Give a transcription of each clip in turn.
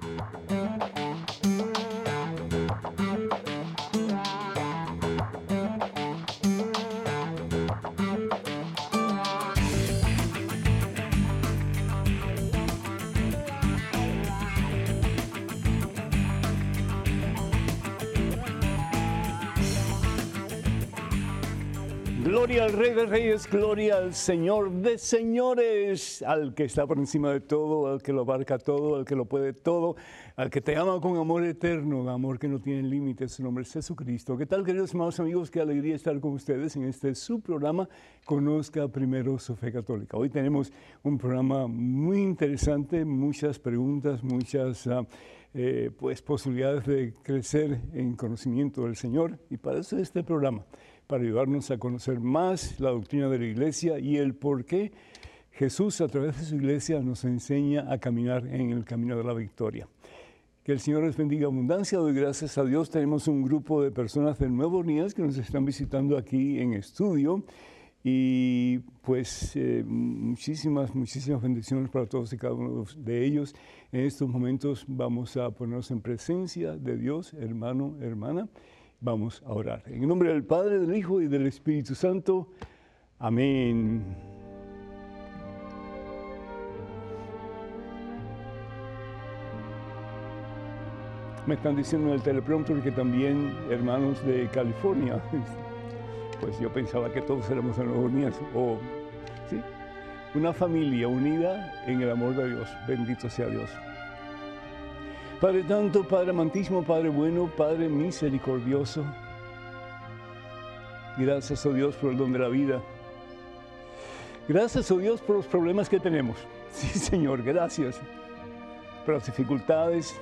Thank you. Gloria al Rey de Reyes, gloria al Señor de Señores, al que está por encima de todo, al que lo abarca todo, al que lo puede todo, al que te ama con amor eterno, amor que no tiene límites, su nombre es Jesucristo. ¿Qué tal, queridos hermanos amigos? Qué alegría estar con ustedes en este su programa, Conozca Primero su Fe Católica. Hoy tenemos un programa muy interesante, muchas preguntas, muchas... ah, eh, pues posibilidades de crecer en conocimiento del Señor y para eso es este programa para ayudarnos a conocer más la doctrina de la iglesia y el por qué Jesús a través de su iglesia nos enseña a caminar en el camino de la victoria. Que el Señor les bendiga abundancia. Doy gracias a Dios. Tenemos un grupo de personas de Nuevo Orleans que nos están visitando aquí en estudio. Y pues eh, muchísimas, muchísimas bendiciones para todos y cada uno de ellos. En estos momentos vamos a ponernos en presencia de Dios, hermano, hermana. Vamos a orar. En el nombre del Padre, del Hijo y del Espíritu Santo. Amén. Me están diciendo en el teleprompter que también hermanos de California. Pues yo pensaba que todos éramos Orleans. O, ¿sí? Una familia unida en el amor de Dios. Bendito sea Dios. Padre Santo, Padre amantísimo, Padre bueno, Padre misericordioso. Gracias, oh Dios, por el don de la vida. Gracias, oh Dios, por los problemas que tenemos. Sí, Señor, gracias. Por las dificultades,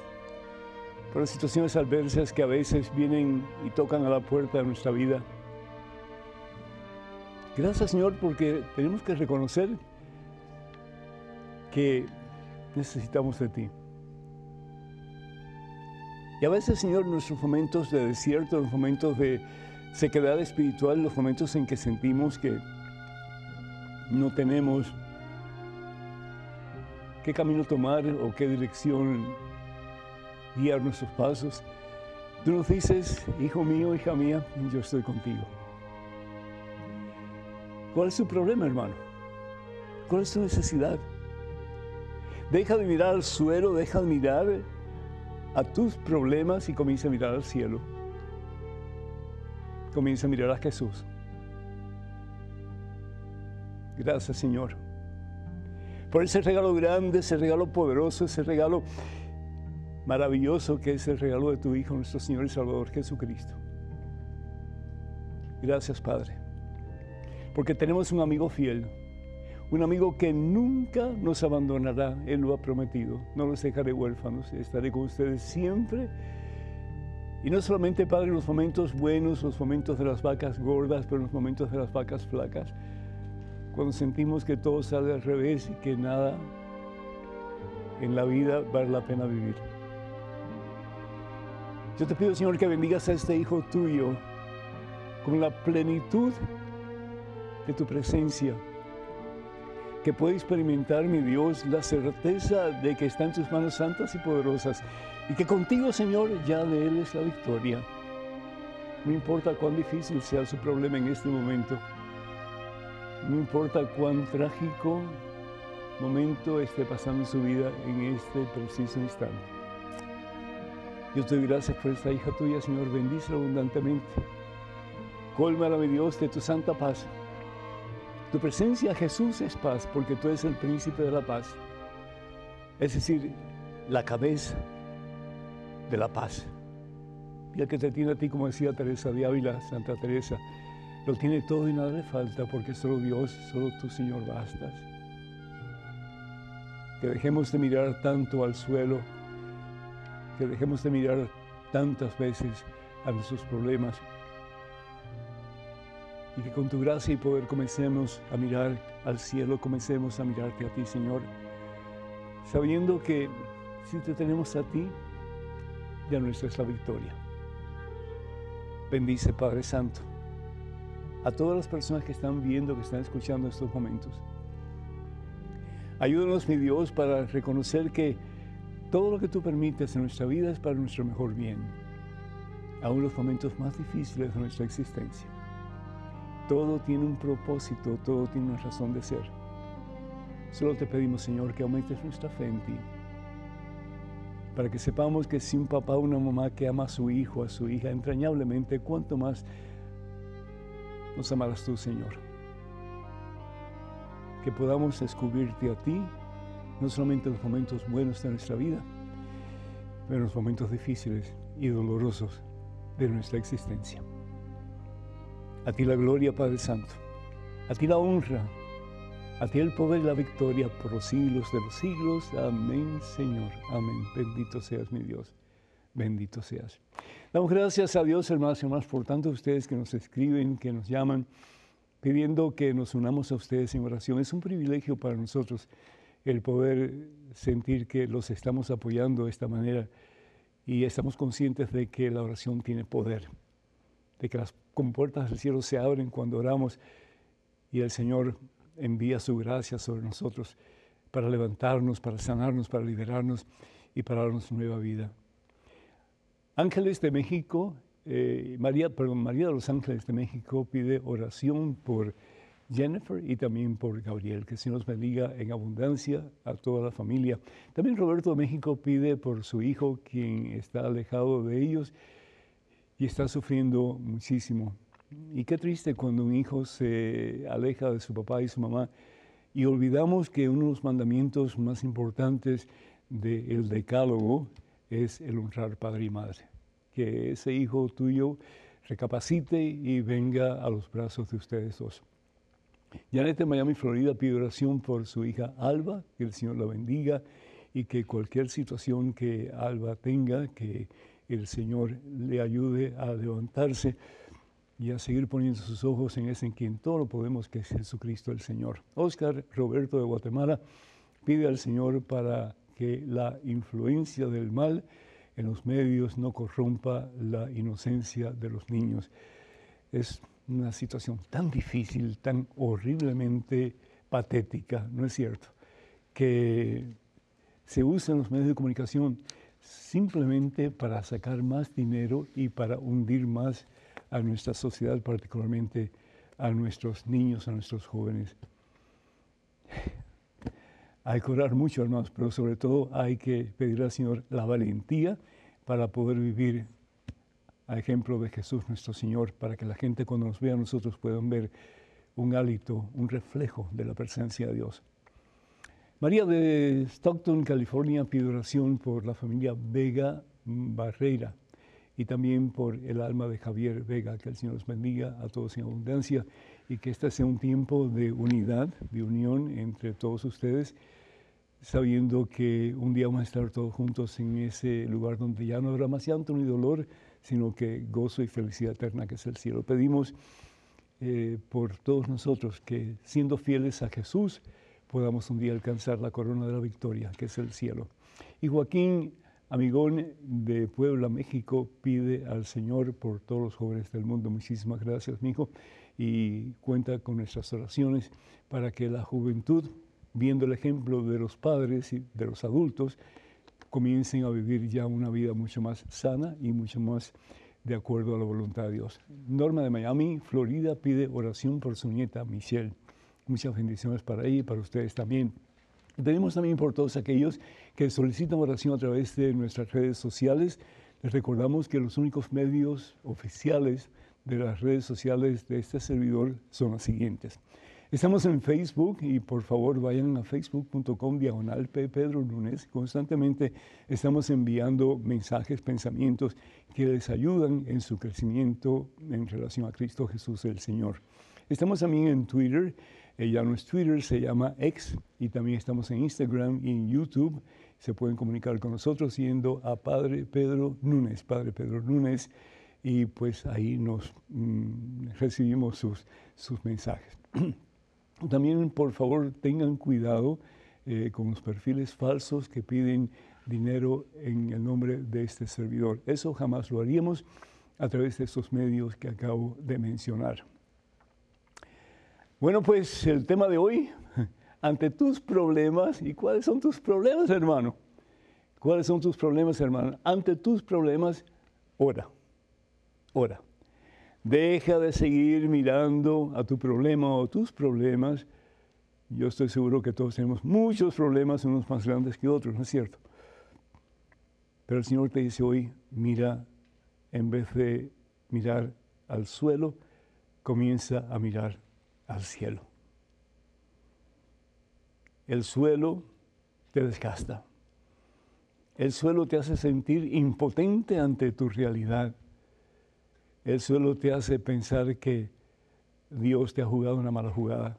por las situaciones adversas que a veces vienen y tocan a la puerta de nuestra vida. Gracias, Señor, porque tenemos que reconocer que necesitamos de ti. Y a veces, Señor, nuestros momentos de desierto, los momentos de sequedad espiritual, los momentos en que sentimos que no tenemos qué camino tomar o qué dirección guiar nuestros pasos, tú nos dices, hijo mío, hija mía, yo estoy contigo. ¿Cuál es tu problema, hermano? ¿Cuál es tu necesidad? Deja de mirar al suelo, deja de mirar a tus problemas y comienza a mirar al cielo. Comienza a mirar a Jesús. Gracias, Señor. Por ese regalo grande, ese regalo poderoso, ese regalo maravilloso que es el regalo de tu Hijo, nuestro Señor y Salvador Jesucristo. Gracias, Padre. Porque tenemos un amigo fiel, un amigo que nunca nos abandonará, Él lo ha prometido. No los dejaré huérfanos, estaré con ustedes siempre. Y no solamente, Padre, los momentos buenos, los momentos de las vacas gordas, pero los momentos de las vacas flacas, cuando sentimos que todo sale al revés y que nada en la vida vale la pena vivir. Yo te pido, Señor, que bendigas a este hijo tuyo con la plenitud de tu presencia que puede experimentar, mi Dios, la certeza de que está en tus manos santas y poderosas y que contigo, Señor, ya de Él es la victoria. No importa cuán difícil sea su problema en este momento, no importa cuán trágico momento esté pasando en su vida en este preciso instante. Yo te doy gracias por esta hija tuya, Señor, bendícela abundantemente. Colmala, mi Dios, de tu santa paz. Tu presencia, Jesús, es paz, porque tú eres el príncipe de la paz. Es decir, la cabeza de la paz. Y el que te tiene a ti, como decía Teresa de Ávila, Santa Teresa, lo tiene todo y nada le falta, porque solo Dios, solo tú, Señor, bastas. Que dejemos de mirar tanto al suelo, que dejemos de mirar tantas veces a nuestros problemas y que con tu gracia y poder comencemos a mirar al cielo, comencemos a mirarte a ti, Señor, sabiendo que si te tenemos a ti, ya nuestra es la victoria. Bendice, Padre Santo, a todas las personas que están viendo, que están escuchando estos momentos. Ayúdanos, mi Dios, para reconocer que Todo lo que tú permites en nuestra vida es para nuestro mejor bien, aún los momentos más difíciles de nuestra existencia. Todo tiene un propósito, todo tiene una razón de ser. Solo te pedimos, Señor, que aumentes nuestra fe en ti, para que sepamos que si un papá o una mamá que ama a su hijo, a su hija entrañablemente, cuánto más nos amarás tú, Señor. Que podamos descubrirte a ti, no solamente en los momentos buenos de nuestra vida, pero en los momentos difíciles y dolorosos de nuestra existencia. A ti la gloria, Padre Santo. A ti la honra. A ti el poder y la victoria por los siglos de los siglos. Amén, Señor. Amén. Bendito seas, mi Dios. Bendito seas. Damos gracias a Dios, hermanos y hermanas, por tanto ustedes que nos escriben, que nos llaman, pidiendo que nos unamos a ustedes en oración. Es un privilegio para nosotros el poder sentir que los estamos apoyando de esta manera y estamos conscientes de que la oración tiene poder, de que las compuertas del cielo se abren cuando oramos y el Señor envía su gracia sobre nosotros para levantarnos, para sanarnos, para liberarnos y para darnos nueva vida. Ángeles de México, eh, María, perdón, María de los Ángeles de México pide oración por Jennifer y también por Gabriel, que Señor nos bendiga en abundancia a toda la familia. También Roberto de México pide por su hijo, quien está alejado de ellos y está sufriendo muchísimo. Y qué triste cuando un hijo se aleja de su papá y su mamá y olvidamos que uno de los mandamientos más importantes del decálogo es el honrar padre y madre. Que ese hijo tuyo recapacite y venga a los brazos de ustedes dos. Janet de Miami, Florida, pide oración por su hija Alba, que el Señor la bendiga y que cualquier situación que Alba tenga, que el Señor le ayude a levantarse y a seguir poniendo sus ojos en ese en quien todo lo podemos, que es Jesucristo el Señor. Oscar Roberto de Guatemala pide al Señor para que la influencia del mal en los medios no corrompa la inocencia de los niños. Es una situación tan difícil, tan horriblemente patética, ¿no es cierto? Que se usan los medios de comunicación simplemente para sacar más dinero y para hundir más a nuestra sociedad, particularmente a nuestros niños, a nuestros jóvenes. Hay que orar mucho, hermanos, pero sobre todo hay que pedir al Señor la valentía para poder vivir a ejemplo de Jesús nuestro Señor, para que la gente cuando nos vea a nosotros puedan ver un hálito, un reflejo de la presencia de Dios. María de Stockton, California, pide oración por la familia Vega Barreira y también por el alma de Javier Vega, que el Señor los bendiga a todos en abundancia y que este sea un tiempo de unidad, de unión entre todos ustedes sabiendo que un día vamos a estar todos juntos en ese lugar donde ya no habrá más llanto ni dolor, sino que gozo y felicidad eterna que es el cielo. Pedimos eh, por todos nosotros que siendo fieles a Jesús podamos un día alcanzar la corona de la victoria, que es el cielo. Y Joaquín Amigón de Puebla, México, pide al Señor por todos los jóvenes del mundo. Muchísimas gracias, mi hijo, y cuenta con nuestras oraciones para que la juventud viendo el ejemplo de los padres y de los adultos, comiencen a vivir ya una vida mucho más sana y mucho más de acuerdo a la voluntad de Dios. Norma de Miami, Florida, pide oración por su nieta Michelle. Muchas bendiciones para ella y para ustedes también. Pedimos también por todos aquellos que solicitan oración a través de nuestras redes sociales. Les recordamos que los únicos medios oficiales de las redes sociales de este servidor son los siguientes. Estamos en Facebook y por favor vayan a facebook.com diagonal Pedro Lunes. Constantemente estamos enviando mensajes, pensamientos que les ayudan en su crecimiento en relación a Cristo Jesús el Señor. Estamos también en Twitter, ya no es Twitter, se llama X y también estamos en Instagram y en YouTube. Se pueden comunicar con nosotros yendo a Padre Pedro Núñez, Padre Pedro Núñez, y pues ahí nos mm, recibimos sus, sus mensajes. También, por favor, tengan cuidado eh, con los perfiles falsos que piden dinero en el nombre de este servidor. Eso jamás lo haríamos a través de estos medios que acabo de mencionar. Bueno, pues el tema de hoy, ante tus problemas, ¿y cuáles son tus problemas, hermano? ¿Cuáles son tus problemas, hermano? Ante tus problemas, ora. Ora. Deja de seguir mirando a tu problema o tus problemas. Yo estoy seguro que todos tenemos muchos problemas, unos más grandes que otros, ¿no es cierto? Pero el Señor te dice hoy, mira, en vez de mirar al suelo, comienza a mirar al cielo. El suelo te desgasta. El suelo te hace sentir impotente ante tu realidad. El suelo te hace pensar que Dios te ha jugado una mala jugada.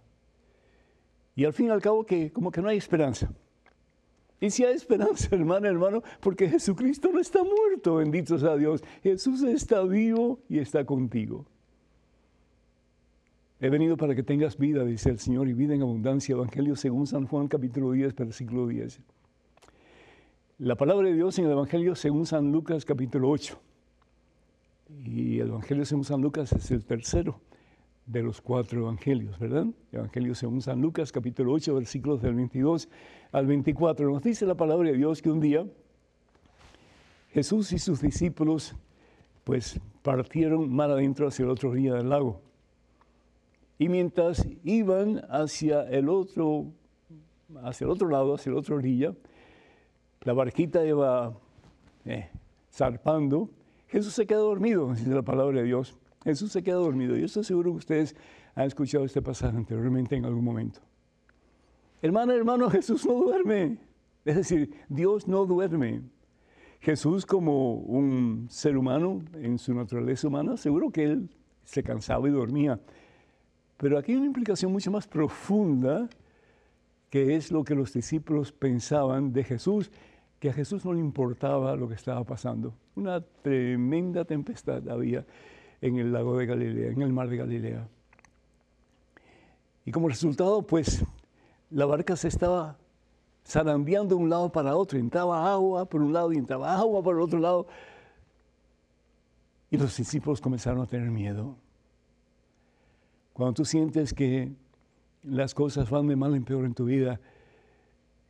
Y al fin y al cabo que como que no hay esperanza. Y si hay esperanza, hermano, hermano, porque Jesucristo no está muerto, bendito sea Dios. Jesús está vivo y está contigo. He venido para que tengas vida, dice el Señor, y vida en abundancia. Evangelio según San Juan, capítulo 10, versículo 10. La palabra de Dios en el Evangelio según San Lucas, capítulo 8. Y el Evangelio según San Lucas es el tercero de los cuatro evangelios, ¿verdad? Evangelio según San Lucas, capítulo 8, versículos del 22 al 24. Nos dice la palabra de Dios que un día Jesús y sus discípulos pues partieron mar adentro hacia el otro día del lago. Y mientras iban hacia el otro, hacia el otro lado, hacia la otra orilla, la barquita iba eh, zarpando, Jesús se quedó dormido, dice la palabra de Dios. Jesús se quedó dormido. Yo estoy seguro que ustedes han escuchado este pasaje anteriormente en algún momento. Hermano, hermano, Jesús no duerme. Es decir, Dios no duerme. Jesús como un ser humano en su naturaleza humana, seguro que él se cansaba y dormía. Pero aquí hay una implicación mucho más profunda, que es lo que los discípulos pensaban de Jesús, que a Jesús no le importaba lo que estaba pasando. Una tremenda tempestad había en el lago de Galilea, en el mar de Galilea. Y como resultado, pues la barca se estaba zarandeando de un lado para otro. Entraba agua por un lado y entraba agua por el otro lado. Y los discípulos comenzaron a tener miedo. Cuando tú sientes que las cosas van de mal en peor en tu vida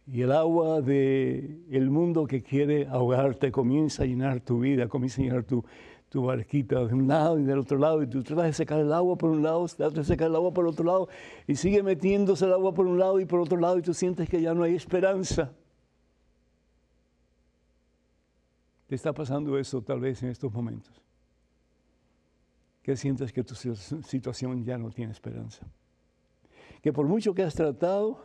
y el agua del el mundo que quiere ahogarte comienza a llenar tu vida, comienza a llenar tu, tu barquita de un lado y del otro lado, y tú tratas de secar el agua por un lado, tratas de secar el agua por otro lado, y sigue metiéndose el agua por un lado y por otro lado, y tú sientes que ya no hay esperanza. Te está pasando eso tal vez en estos momentos que sientes que tu situación ya no tiene esperanza. Que por mucho que has tratado,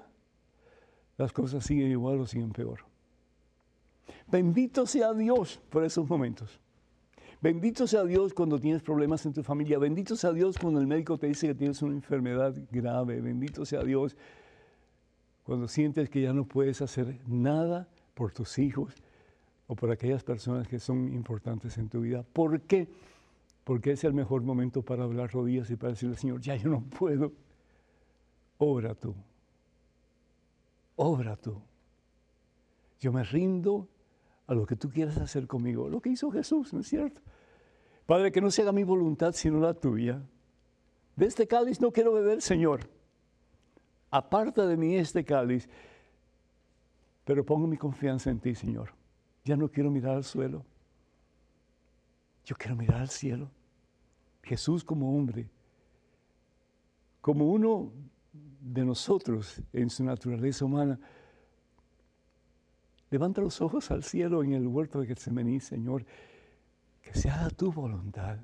las cosas siguen igual o siguen peor. Bendito sea Dios por esos momentos. Bendito sea Dios cuando tienes problemas en tu familia. Bendito sea Dios cuando el médico te dice que tienes una enfermedad grave. Bendito sea Dios cuando sientes que ya no puedes hacer nada por tus hijos o por aquellas personas que son importantes en tu vida. ¿Por qué? Porque es el mejor momento para hablar rodillas y para decirle, Señor, ya yo no puedo. Obra tú. Obra tú. Yo me rindo a lo que tú quieras hacer conmigo. Lo que hizo Jesús, ¿no es cierto? Padre, que no se haga mi voluntad sino la tuya. De este cáliz no quiero beber, Señor. Aparta de mí este cáliz, pero pongo mi confianza en ti, Señor. Ya no quiero mirar al suelo. Yo quiero mirar al cielo. Jesús como hombre, como uno de nosotros en su naturaleza humana, levanta los ojos al cielo en el huerto de Getsemaní, Señor, que se haga tu voluntad,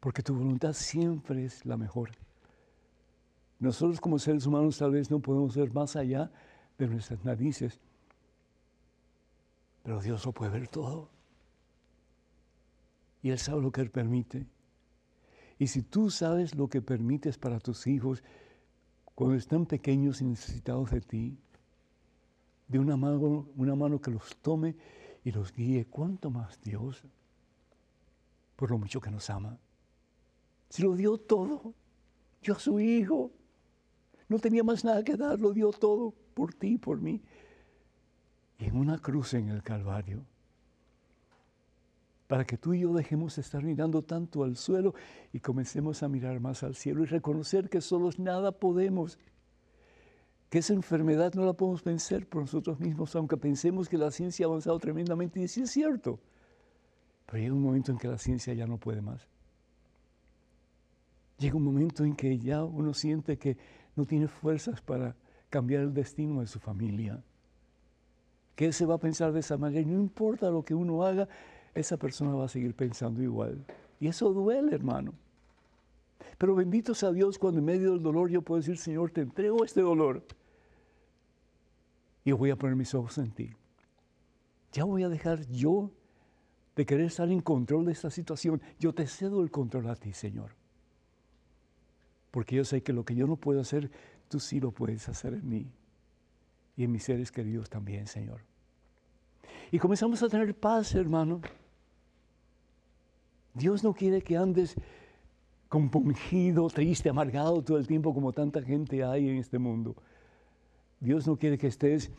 porque tu voluntad siempre es la mejor. Nosotros como seres humanos tal vez no podemos ver más allá de nuestras narices, pero Dios lo puede ver todo y Él sabe lo que Él permite. Y si tú sabes lo que permites para tus hijos cuando están pequeños y necesitados de ti, de una mano, una mano que los tome y los guíe, ¿cuánto más Dios? Por lo mucho que nos ama. Si lo dio todo, yo a su hijo, no tenía más nada que dar, lo dio todo por ti, por mí. Y en una cruz en el Calvario para que tú y yo dejemos de estar mirando tanto al suelo y comencemos a mirar más al cielo y reconocer que solos nada podemos. que esa enfermedad no la podemos vencer por nosotros mismos, aunque pensemos que la ciencia ha avanzado tremendamente, y sí es cierto. Pero llega un momento en que la ciencia ya no puede más. Llega un momento en que ya uno siente que no tiene fuerzas para cambiar el destino de su familia. Que él se va a pensar de esa manera y no importa lo que uno haga, esa persona va a seguir pensando igual. Y eso duele, hermano. Pero bendito sea Dios cuando en medio del dolor yo puedo decir, Señor, te entrego este dolor. Y voy a poner mis ojos en ti. Ya voy a dejar yo de querer estar en control de esta situación. Yo te cedo el control a ti, Señor. Porque yo sé que lo que yo no puedo hacer, tú sí lo puedes hacer en mí. Y en mis seres queridos también, Señor. Y comenzamos a tener paz, hermano. Dios no quiere que andes compungido, triste, amargado todo el tiempo como tanta gente hay en este mundo. Dios no quiere que estés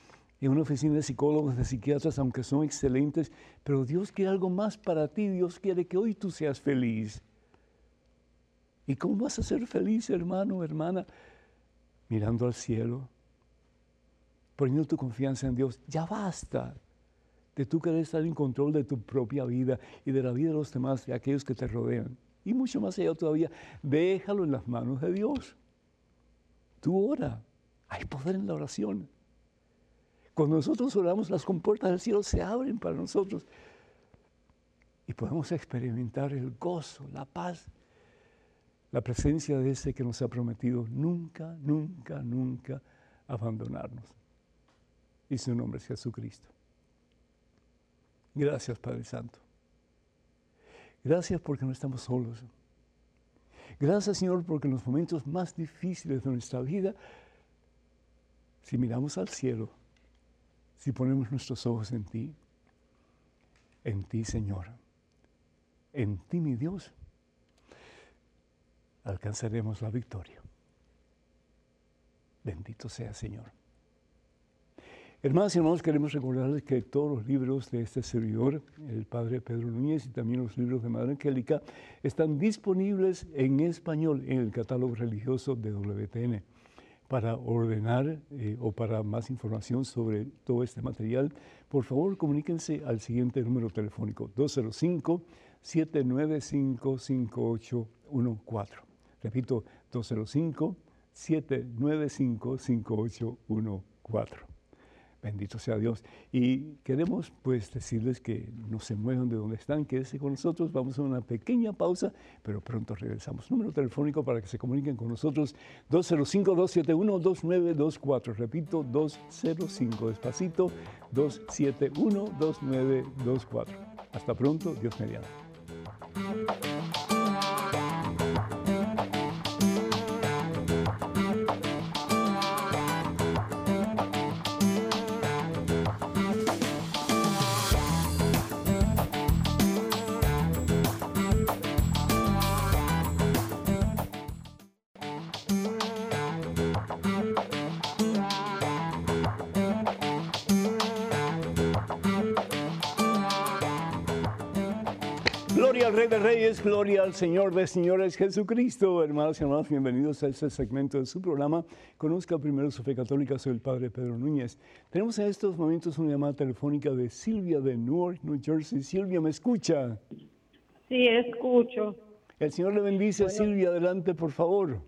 en una oficina de psicólogos, de psiquiatras, aunque son excelentes, pero Dios quiere algo más para ti. Dios quiere que hoy tú seas feliz. ¿Y cómo vas a ser feliz, hermano, hermana? Mirando al cielo, poniendo tu confianza en Dios. Ya basta de tú querer estar en control de tu propia vida y de la vida de los demás, de aquellos que te rodean y mucho más allá todavía, déjalo en las manos de Dios. Tú ora, hay poder en la oración. Cuando nosotros oramos, las compuertas del cielo se abren para nosotros y podemos experimentar el gozo, la paz, la presencia de ese que nos ha prometido nunca, nunca, nunca abandonarnos. Y su nombre es Jesucristo. Gracias, Padre Santo. Gracias porque no estamos solos. Gracias Señor porque en los momentos más difíciles de nuestra vida, si miramos al cielo, si ponemos nuestros ojos en ti, en ti Señor, en ti mi Dios, alcanzaremos la victoria. Bendito sea Señor. Hermanas y hermanos, queremos recordarles que todos los libros de este servidor, el Padre Pedro Núñez, y también los libros de Madre Angélica, están disponibles en español en el catálogo religioso de WTN. Para ordenar eh, o para más información sobre todo este material, por favor comuníquense al siguiente número telefónico, 205-795-5814. Repito, 205-795-5814. Bendito sea Dios. Y queremos pues decirles que no se muevan de donde están, quédense con nosotros, vamos a una pequeña pausa, pero pronto regresamos. Número telefónico para que se comuniquen con nosotros, 205-271-2924. Repito, 205, despacito, 271-2924. Hasta pronto, Dios mediante. De Reyes, gloria al Señor de Señores Jesucristo. Hermanos y hermanas, bienvenidos a este segmento de su programa. Conozca primero su fe católica, soy el Padre Pedro Núñez. Tenemos en estos momentos una llamada telefónica de Silvia de Newark, New Jersey. Silvia, ¿me escucha? Sí, escucho. El Señor le bendice. Silvia, adelante, por favor.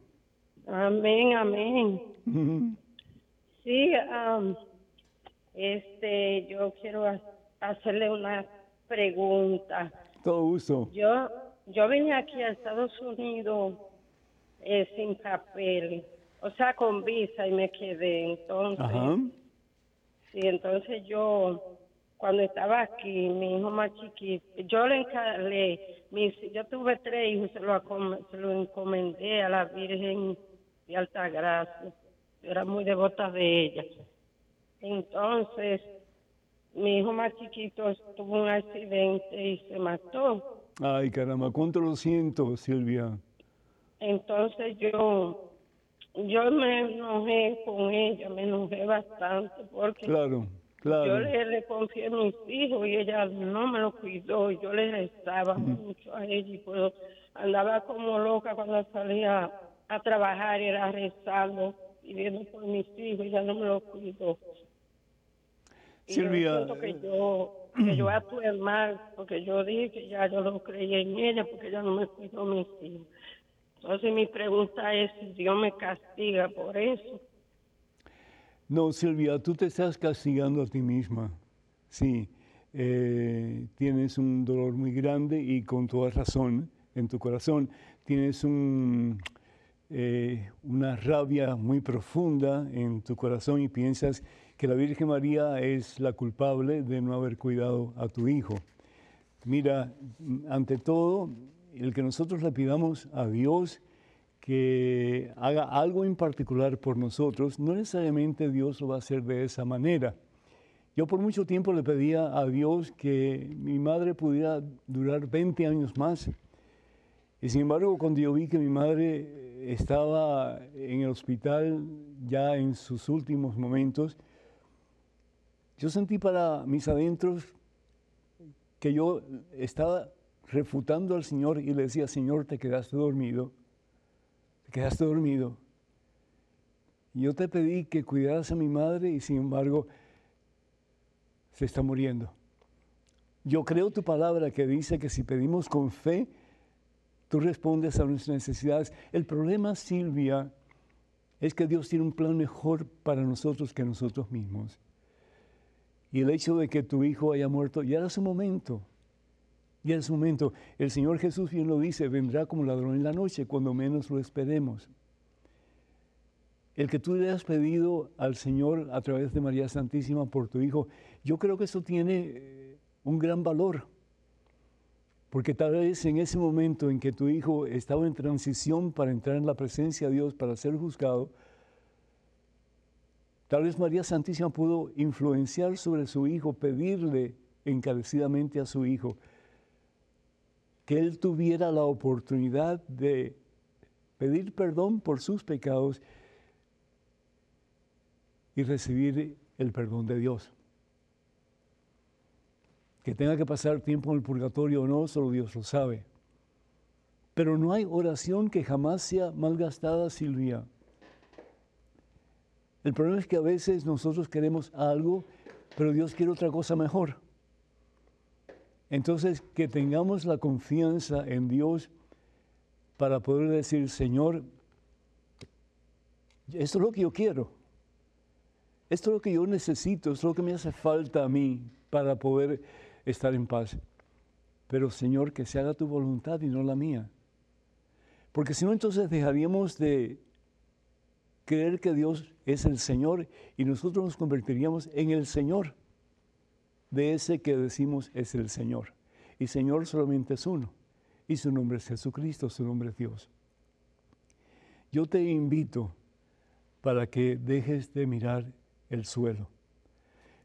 Amén, amén. Sí, este, yo quiero hacerle una pregunta. Todo gusto. Yo, yo vine aquí a Estados Unidos eh, sin papel, o sea, con visa y me quedé. Entonces, sí, entonces yo, cuando estaba aquí, mi hijo más chiquito, yo le encargué, yo tuve tres hijos, se lo, se lo encomendé a la Virgen de Altagracia. Era muy devota de ella. Entonces, mi hijo más chiquito tuvo un accidente y se mató. Ay, caramba, ¿cuánto lo siento, Silvia? Entonces yo, yo me enojé con ella, me enojé bastante porque claro, claro. yo le, confié a mis hijos y ella no me lo cuidó, yo le rezaba mucho a ella y pues andaba como loca cuando salía a trabajar, era rezando pidiendo por mis hijos, ya no me lo Silvia. Yo que yo, que yo actué mal, porque yo dije que ya yo no creía en ella, porque ya no me cuidó mis hijos. Entonces mi pregunta es si Dios me castiga por eso. No, Silvia, tú te estás castigando a ti misma. Sí, eh, tienes un dolor muy grande y con toda razón en tu corazón. Tienes un, eh, una rabia muy profunda en tu corazón y piensas que la Virgen María es la culpable de no haber cuidado a tu hijo. Mira, ante todo, el que nosotros le pidamos a Dios que haga algo en particular por nosotros, no necesariamente Dios lo va a hacer de esa manera. Yo por mucho tiempo le pedía a Dios que mi madre pudiera durar 20 años más. Y sin embargo, cuando yo vi que mi madre estaba en el hospital ya en sus últimos momentos, yo sentí para mis adentros que yo estaba refutando al Señor y le decía, Señor, te quedaste dormido, te quedaste dormido. Yo te pedí que cuidaras a mi madre y sin embargo se está muriendo. Yo creo tu palabra que dice que si pedimos con fe, tú respondes a nuestras necesidades. El problema, Silvia, es que Dios tiene un plan mejor para nosotros que nosotros mismos. Y el hecho de que tu hijo haya muerto ya era su momento. Y en su momento, el Señor Jesús bien lo dice, vendrá como ladrón en la noche, cuando menos lo esperemos. El que tú le has pedido al Señor a través de María Santísima por tu Hijo, yo creo que eso tiene eh, un gran valor. Porque tal vez en ese momento en que tu hijo estaba en transición para entrar en la presencia de Dios, para ser juzgado, tal vez María Santísima pudo influenciar sobre su hijo, pedirle encarecidamente a su hijo, que él tuviera la oportunidad de pedir perdón por sus pecados y recibir el perdón de Dios. Que tenga que pasar tiempo en el purgatorio o no, solo Dios lo sabe. Pero no hay oración que jamás sea malgastada, Silvia. El problema es que a veces nosotros queremos algo, pero Dios quiere otra cosa mejor. Entonces, que tengamos la confianza en Dios para poder decir, Señor, esto es lo que yo quiero. Esto es lo que yo necesito, esto es lo que me hace falta a mí para poder estar en paz. Pero Señor, que se haga tu voluntad y no la mía. Porque si no, entonces dejaríamos de creer que Dios es el Señor y nosotros nos convertiríamos en el Señor de ese que decimos es el Señor. Y Señor solamente es uno. Y su nombre es Jesucristo, su nombre es Dios. Yo te invito para que dejes de mirar el suelo,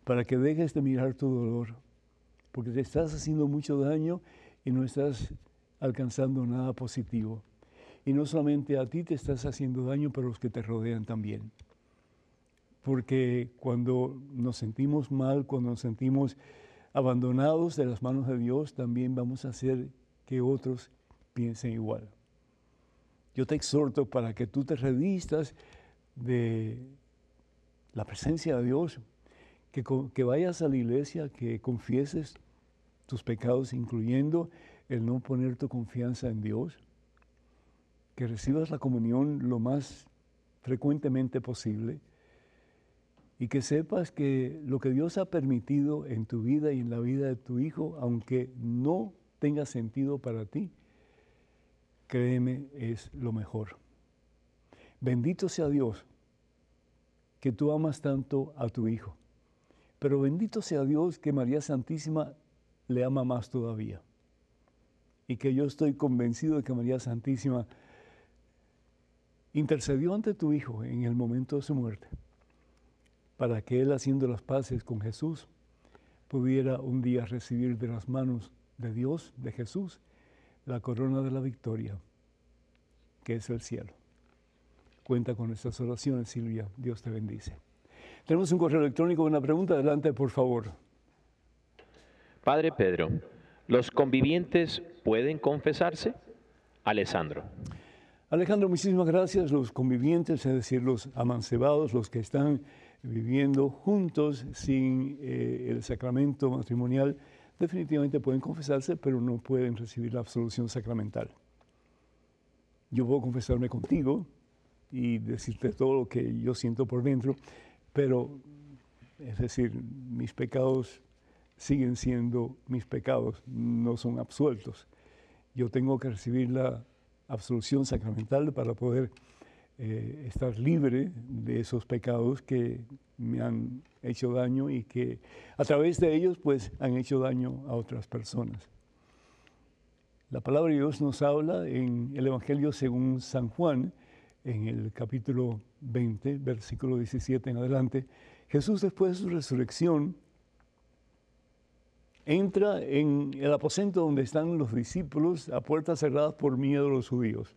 para que dejes de mirar tu dolor, porque te estás haciendo mucho daño y no estás alcanzando nada positivo. Y no solamente a ti te estás haciendo daño, pero a los que te rodean también porque cuando nos sentimos mal, cuando nos sentimos abandonados de las manos de Dios, también vamos a hacer que otros piensen igual. Yo te exhorto para que tú te revistas de la presencia de Dios, que, vayas a la iglesia, que confieses tus pecados, incluyendo el no poner tu confianza en Dios, que recibas la comunión lo más frecuentemente posible, y que sepas que lo que Dios ha permitido en tu vida y en la vida de tu hijo, aunque no tenga sentido para ti, créeme, es lo mejor. Bendito sea Dios que tú amas tanto a tu hijo, pero bendito sea Dios que María Santísima le ama más todavía. Y que yo estoy convencido de que María Santísima intercedió ante tu hijo en el momento de su muerte para que él haciendo las paces con Jesús pudiera un día recibir de las manos de Dios, de Jesús, la corona de la victoria, que es el cielo. Cuenta con nuestras oraciones, Silvia. Dios te bendice. Tenemos un correo electrónico, una pregunta. Adelante, por favor. Padre Pedro, ¿los convivientes pueden confesarse? Alessandro. Alejandro, muchísimas gracias. Los convivientes, es decir, los amancebados, los que están viviendo juntos sin eh, el sacramento matrimonial, definitivamente pueden confesarse, pero no pueden recibir la absolución sacramental. Yo puedo confesarme contigo y decirte todo lo que yo siento por dentro, pero, es decir, mis pecados siguen siendo mis pecados, no son absueltos. Yo tengo que recibir la absolución sacramental para poder eh, estar libre de esos pecados que me han hecho daño y que a través de ellos pues han hecho daño a otras personas. La palabra de Dios nos habla en el Evangelio según San Juan, en el capítulo 20, versículo 17 en adelante. Jesús después de su resurrección entra en el aposento donde están los discípulos a puertas cerradas por miedo a los judíos.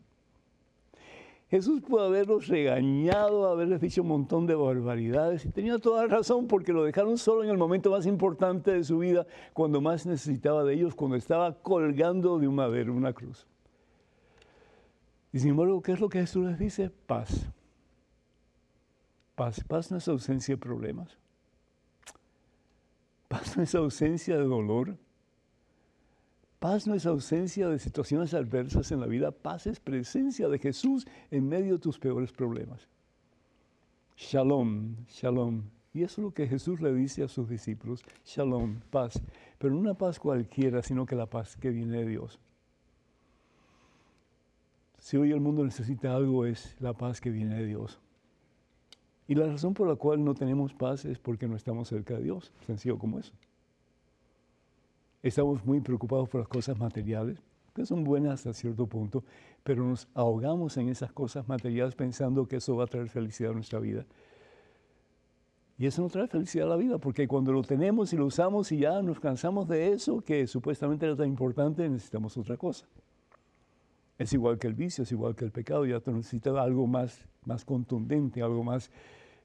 Jesús pudo haberlos regañado, haberles dicho un montón de barbaridades y tenía toda la razón porque lo dejaron solo en el momento más importante de su vida, cuando más necesitaba de ellos, cuando estaba colgando de un madero, una cruz. Y sin embargo, ¿qué es lo que Jesús les dice? Paz. Paz. Paz no es ausencia de problemas. Paz no es ausencia de dolor. Paz no es ausencia de situaciones adversas en la vida, paz es presencia de Jesús en medio de tus peores problemas. Shalom, shalom. Y eso es lo que Jesús le dice a sus discípulos, shalom, paz. Pero no una paz cualquiera, sino que la paz que viene de Dios. Si hoy el mundo necesita algo es la paz que viene de Dios. Y la razón por la cual no tenemos paz es porque no estamos cerca de Dios, sencillo como eso. Estamos muy preocupados por las cosas materiales, que son buenas hasta cierto punto, pero nos ahogamos en esas cosas materiales pensando que eso va a traer felicidad a nuestra vida. Y eso no trae felicidad a la vida, porque cuando lo tenemos y lo usamos y ya nos cansamos de eso, que supuestamente era tan importante, necesitamos otra cosa. Es igual que el vicio, es igual que el pecado, ya tú necesitas algo más, más contundente, algo más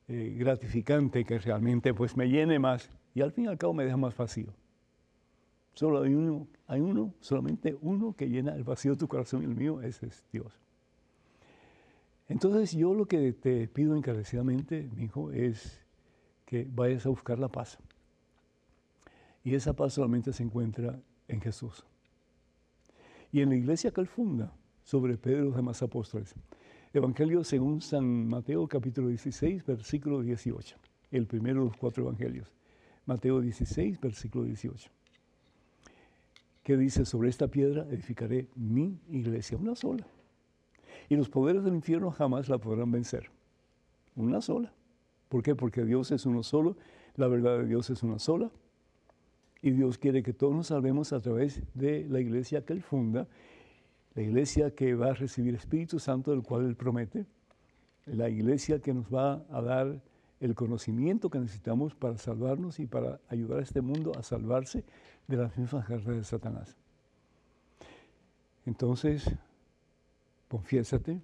eh, gratificante, que realmente pues me llene más y al fin y al cabo me deja más vacío. Solo hay uno, hay uno, solamente uno que llena el vacío de tu corazón y el mío, ese es Dios. Entonces yo lo que te pido encarecidamente, mi hijo, es que vayas a buscar la paz. Y esa paz solamente se encuentra en Jesús. Y en la iglesia que él funda, sobre Pedro y los demás apóstoles. Evangelio según San Mateo capítulo 16, versículo 18. El primero de los cuatro evangelios. Mateo 16, versículo 18 que dice, sobre esta piedra edificaré mi iglesia, una sola. Y los poderes del infierno jamás la podrán vencer. Una sola. ¿Por qué? Porque Dios es uno solo, la verdad de Dios es una sola. Y Dios quiere que todos nos salvemos a través de la iglesia que Él funda, la iglesia que va a recibir Espíritu Santo, del cual Él promete, la iglesia que nos va a dar el conocimiento que necesitamos para salvarnos y para ayudar a este mundo a salvarse de las mismas garras de Satanás. Entonces, confiésate,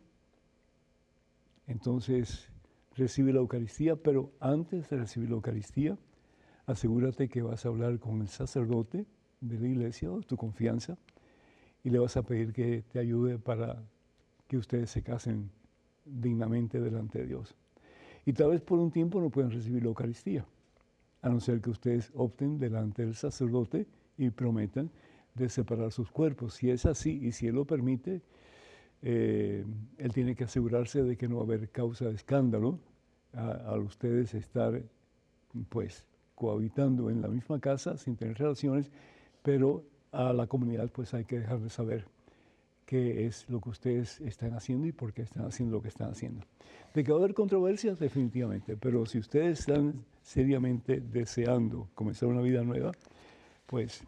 entonces recibe la Eucaristía, pero antes de recibir la Eucaristía, asegúrate que vas a hablar con el sacerdote de la iglesia tu confianza y le vas a pedir que te ayude para que ustedes se casen dignamente delante de Dios. Y tal vez por un tiempo no pueden recibir la Eucaristía a no ser que ustedes opten delante del sacerdote y prometan de separar sus cuerpos. Si es así y si Él lo permite, eh, Él tiene que asegurarse de que no va a haber causa de escándalo al ustedes estar pues cohabitando en la misma casa sin tener relaciones, pero a la comunidad pues hay que dejar de saber qué es lo que ustedes están haciendo y por qué están haciendo lo que están haciendo. De que va a haber controversias, definitivamente, pero si ustedes están seriamente deseando comenzar una vida nueva, pues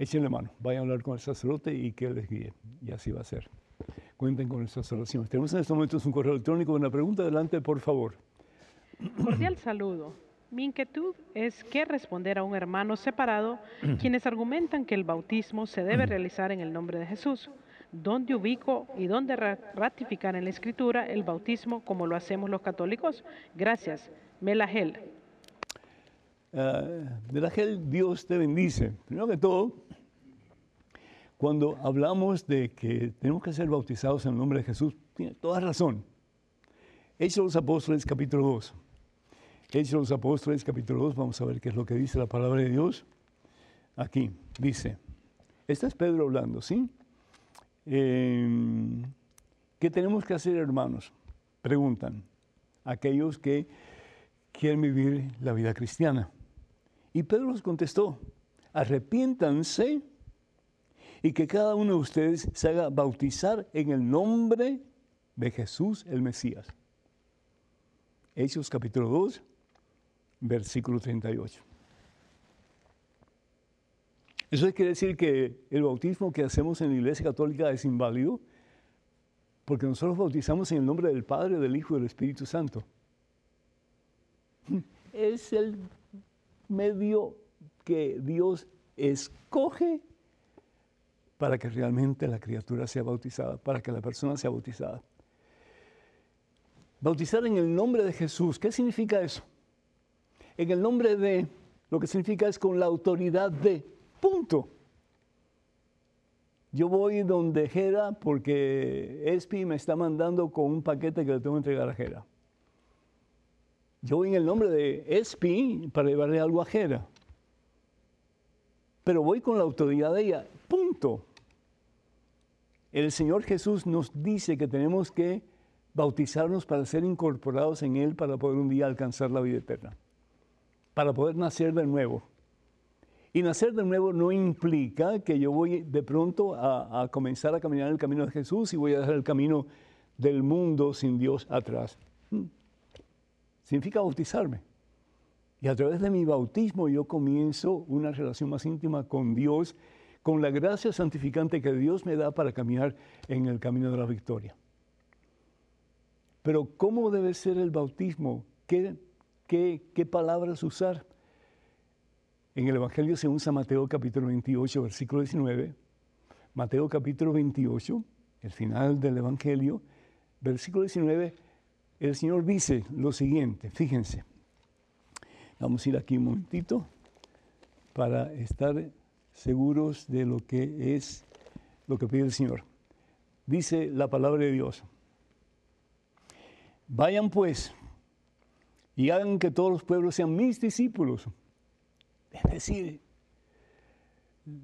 échenle mano, vayan a hablar con el sacerdote y que les guíe, y así va a ser. Cuenten con nuestras oraciones. Tenemos en estos momentos un correo electrónico, una pregunta, adelante, por favor. Cordial saludo. Mi inquietud es qué responder a un hermano separado quienes argumentan que el bautismo se debe realizar en el nombre de Jesús. ¿Dónde ubico y dónde ratificar en la escritura el bautismo como lo hacemos los católicos? Gracias. Melagel. Uh, Melagel, Dios te bendice. Primero que todo, cuando hablamos de que tenemos que ser bautizados en el nombre de Jesús, tiene toda razón. Hechos de los Apóstoles, capítulo 2. Hechos los Apóstoles, capítulo 2, vamos a ver qué es lo que dice la palabra de Dios. Aquí dice, este es Pedro hablando, ¿sí? Em, ¿Qué tenemos que hacer, hermanos? Preguntan aquellos que quieren vivir la vida cristiana. Y Pedro les contestó, arrepiéntanse y que cada uno de ustedes se haga bautizar en el nombre de Jesús el Mesías. Hechos capítulo 2, versículo 38. ¿Eso quiere decir que el bautismo que hacemos en la Iglesia Católica es inválido? Porque nosotros bautizamos en el nombre del Padre, del Hijo y del Espíritu Santo. Es el medio que Dios escoge para que realmente la criatura sea bautizada, para que la persona sea bautizada. Bautizar en el nombre de Jesús, ¿qué significa eso? En el nombre de, lo que significa es con la autoridad de, punto. Yo voy donde Jera porque Espi me está mandando con un paquete que le tengo que entregar a Jera. Yo voy en el nombre de Espi para llevarle algo a Jera. Pero voy con la autoridad de ella, punto. El Señor Jesús nos dice que tenemos que bautizarnos para ser incorporados en Él para poder un día alcanzar la vida eterna, para poder nacer de nuevo. Y nacer de nuevo no implica que yo voy de pronto a, comenzar a caminar el camino de Jesús y voy a dejar el camino del mundo sin Dios atrás. Hmm. Significa bautizarme. Y a través de mi bautismo yo comienzo una relación más íntima con Dios con la gracia santificante que Dios me da para caminar en el camino de la victoria. Pero ¿cómo debe ser el bautismo? ¿Qué, qué, palabras usar? En el Evangelio se usa Mateo capítulo 28, versículo 19. Mateo capítulo 28, el final del Evangelio, versículo 19, el Señor dice lo siguiente, fíjense. Vamos a ir aquí un momentito para estar seguros de lo que es lo que pide el Señor. Dice la palabra de Dios. Vayan pues y hagan que todos los pueblos sean mis discípulos. Es decir,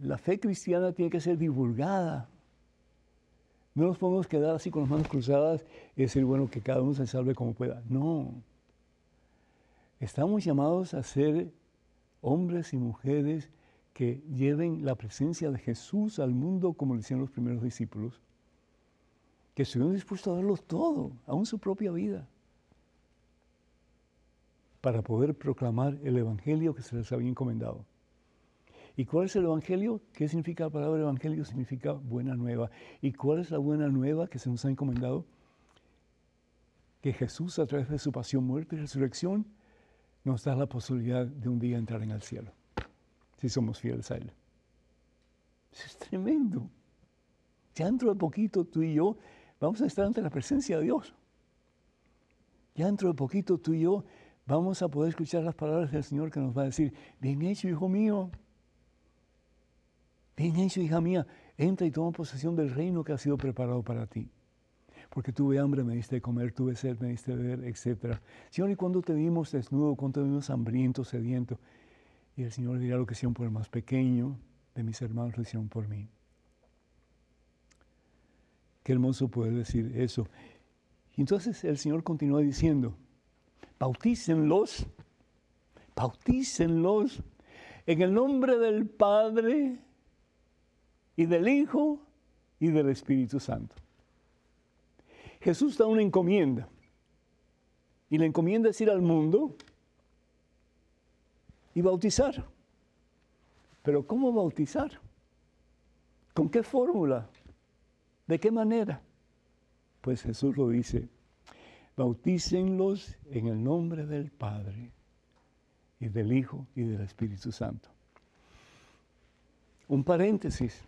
la fe cristiana tiene que ser divulgada. No nos podemos quedar así con las manos cruzadas y decir, bueno, que cada uno se salve como pueda. No. Estamos llamados a ser hombres y mujeres que lleven la presencia de Jesús al mundo como lo hicieron los primeros discípulos, que estuvieron dispuestos a darlo todo, aún su propia vida, para poder proclamar el Evangelio que se les había encomendado. ¿Y cuál es el Evangelio? ¿Qué significa la palabra Evangelio? Significa buena nueva. ¿Y cuál es la buena nueva que se nos ha encomendado? Que Jesús, a través de su pasión, muerte y resurrección, nos da la posibilidad de un día entrar en el cielo si somos fieles a Él. Eso es tremendo. Ya dentro de poquito tú y yo vamos a estar ante la presencia de Dios. Ya dentro de poquito tú y yo vamos a poder escuchar las palabras del Señor que nos va a decir, bien hecho, hijo mío. Bien hecho, hija mía. Entra y toma posesión del reino que ha sido preparado para ti. Porque tuve hambre, me diste de comer, tuve sed, me diste de beber, etc. Señor, ¿y cuando te vimos desnudo, cuando te vimos hambriento, sediento? Y el Señor dirá lo que hicieron por el más pequeño de mis hermanos, lo hicieron por mí. Qué hermoso poder decir eso. Y entonces el Señor continúa diciendo, bautícenlos, bautícenlos en el nombre del Padre y del Hijo y del Espíritu Santo. Jesús da una encomienda. Y la encomienda es ir al mundo y bautizar. Pero ¿cómo bautizar? ¿Con qué fórmula? ¿De qué manera? Pues Jesús lo dice, bautícenlos en el nombre del Padre y del Hijo y del Espíritu Santo. Un paréntesis.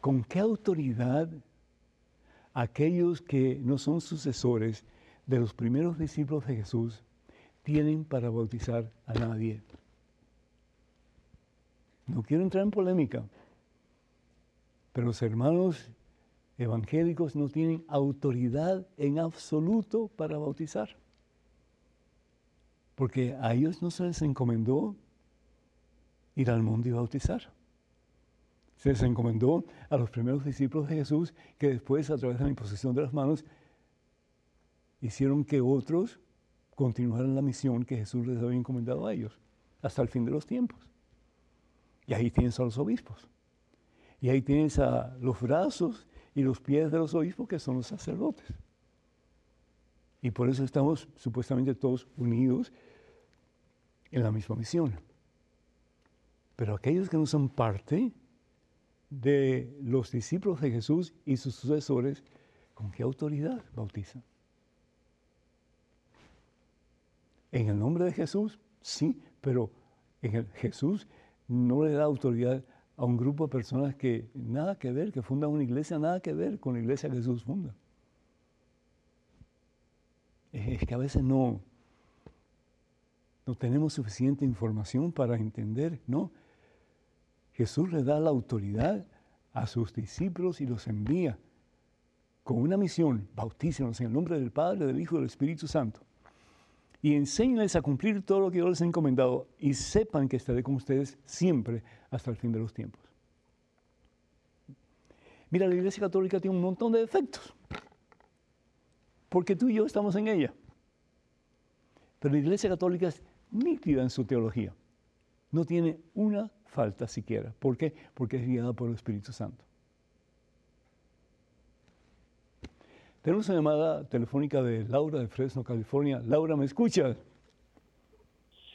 ¿Con qué autoridad aquellos que no son sucesores de los primeros discípulos de Jesús tienen para bautizar a nadie. No quiero entrar en polémica, Pero los hermanos evangélicos no tienen autoridad en absoluto para bautizar. Porque a ellos no se les encomendó ir al mundo y bautizar. Se les encomendó a los primeros discípulos de Jesús que después, a través de la imposición de las manos, hicieron que otros continuaran la misión que Jesús les había encomendado a ellos hasta el fin de los tiempos. Y ahí tienes a los obispos. Y ahí tienes a los brazos y los pies de los obispos que son los sacerdotes. Y por eso estamos supuestamente todos unidos en la misma misión. Pero aquellos que no son parte de los discípulos de Jesús y sus sucesores, ¿con qué autoridad bautizan? En el nombre de Jesús, sí, pero en el Jesús no le da autoridad a un grupo de personas que nada que ver, que fundan una iglesia, nada que ver con la iglesia que Jesús funda. Es que a veces no, no tenemos suficiente información para entender, ¿no? Jesús le da la autoridad a sus discípulos y los envía con una misión, bautícenos en el nombre del Padre, del Hijo y del Espíritu Santo. Y enséñales a cumplir todo lo que yo les he encomendado y sepan que estaré con ustedes siempre hasta el fin de los tiempos. Mira, la Iglesia Católica tiene un montón de defectos, porque tú y yo estamos en ella. Pero la Iglesia Católica es nítida en su teología. No tiene una falta siquiera. ¿Por qué? Porque es guiada por el Espíritu Santo. Tenemos una llamada telefónica de Laura de Fresno, California. Laura, ¿me escuchas?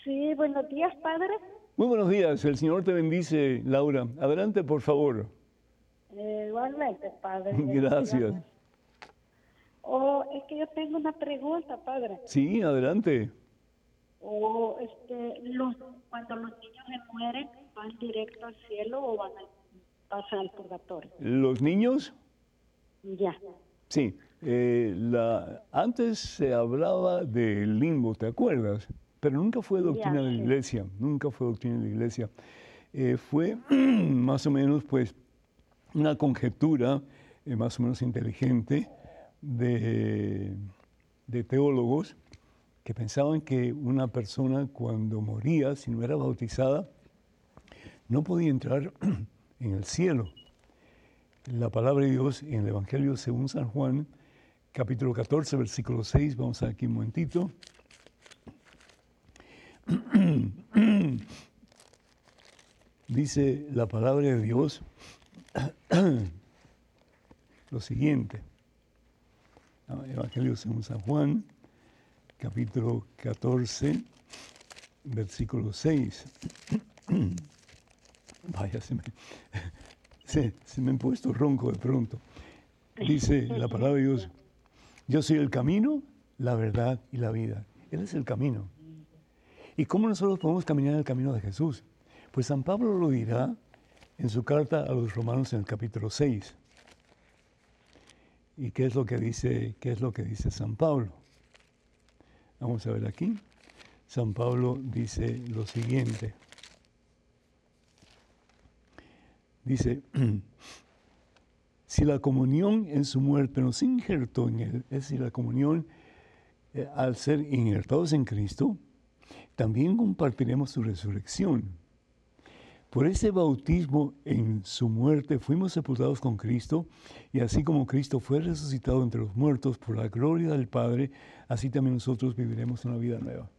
Sí, buenos días, padre. Muy buenos días, el Señor te bendice, Laura. Adelante, por favor. Eh, igualmente, padre. Gracias. Oh, es que yo tengo una pregunta, padre. Sí, adelante. O este, los, cuando los niños se mueren, ¿van directo al cielo o van a pasar al purgatorio? ¿Los niños? Ya. Sí. Eh, la, antes se hablaba del limbo, ¿te acuerdas? Pero nunca fue doctrina de la iglesia, nunca fue doctrina de la iglesia. Eh, fue más o menos, pues, una conjetura eh, más o menos inteligente de, de teólogos que pensaban que una persona cuando moría, si no era bautizada, no podía entrar en el cielo. La palabra de Dios en el Evangelio según San Juan, capítulo 14, versículo 6, vamos aquí un momentito. Dice la palabra de Dios lo siguiente. Evangelio según San Juan, capítulo 14, versículo 6. Vaya, se me, se, me ha puesto ronco de pronto. Dice la palabra de Dios, yo soy el camino, la verdad y la vida. Él es el camino. ¿Y cómo nosotros podemos caminar en el camino de Jesús? Pues San Pablo lo dirá en su carta a los romanos en el capítulo 6. ¿Y qué es lo que dice, qué es lo que dice San Pablo? Vamos a ver aquí. San Pablo dice lo siguiente. Dice, si la comunión en su muerte nos injertó en él, es decir, la comunión eh, al ser injertados en Cristo, también compartiremos su resurrección. Por ese bautismo en su muerte fuimos sepultados con Cristo, y así como Cristo fue resucitado entre los muertos por la gloria del Padre, así también nosotros viviremos una vida nueva.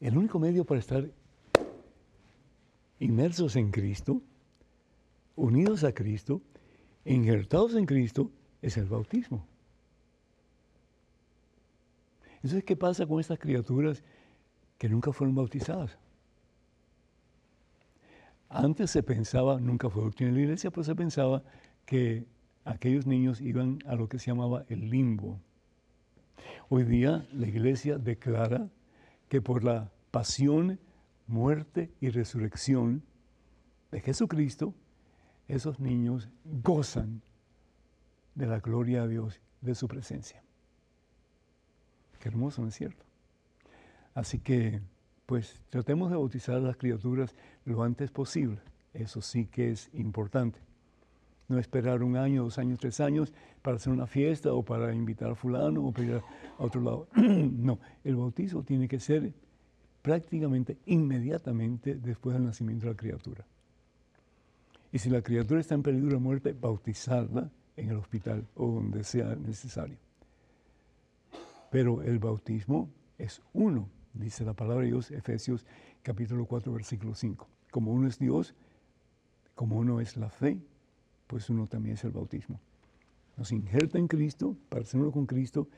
El único medio para estar inmersos en Cristo, unidos a Cristo, injertados en Cristo, es el bautismo. Entonces, ¿qué pasa con estas criaturas que nunca fueron bautizadas? Antes se pensaba, nunca fue doctrina de la iglesia, pero se pensaba que aquellos niños iban a lo que se llamaba el limbo. Hoy día la iglesia declara que por la pasión, muerte y resurrección de Jesucristo, esos niños gozan de la gloria de Dios, de su presencia. Qué hermoso, ¿no es cierto? Así que, pues, tratemos de bautizar a las criaturas lo antes posible. Eso sí que es importante. No esperar un año, dos años, tres años para hacer una fiesta o para invitar a fulano o para ir a otro lado. no, el bautizo tiene que ser prácticamente inmediatamente después del nacimiento de la criatura. Y si la criatura está en peligro de muerte, bautizarla en el hospital o donde sea necesario. Pero el bautismo es uno, dice la palabra de Dios, Efesios capítulo 4, versículo 5. Como uno es Dios, como uno es la fe, pues uno también es el bautismo. Nos injerta en Cristo para ser uno con Cristo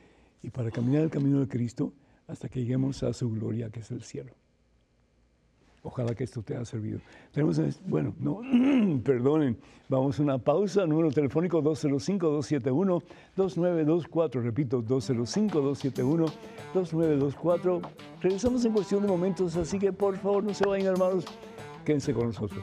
y para caminar el camino de Cristo hasta que lleguemos a su gloria, que es el cielo. Ojalá que esto te haya servido. Tenemos, bueno, no, perdonen, vamos a una pausa. Número telefónico 205-271-2924. Repito, 205-271-2924. Regresamos en cuestión de momentos, así que por favor no se vayan, hermanos. Quédense con nosotros.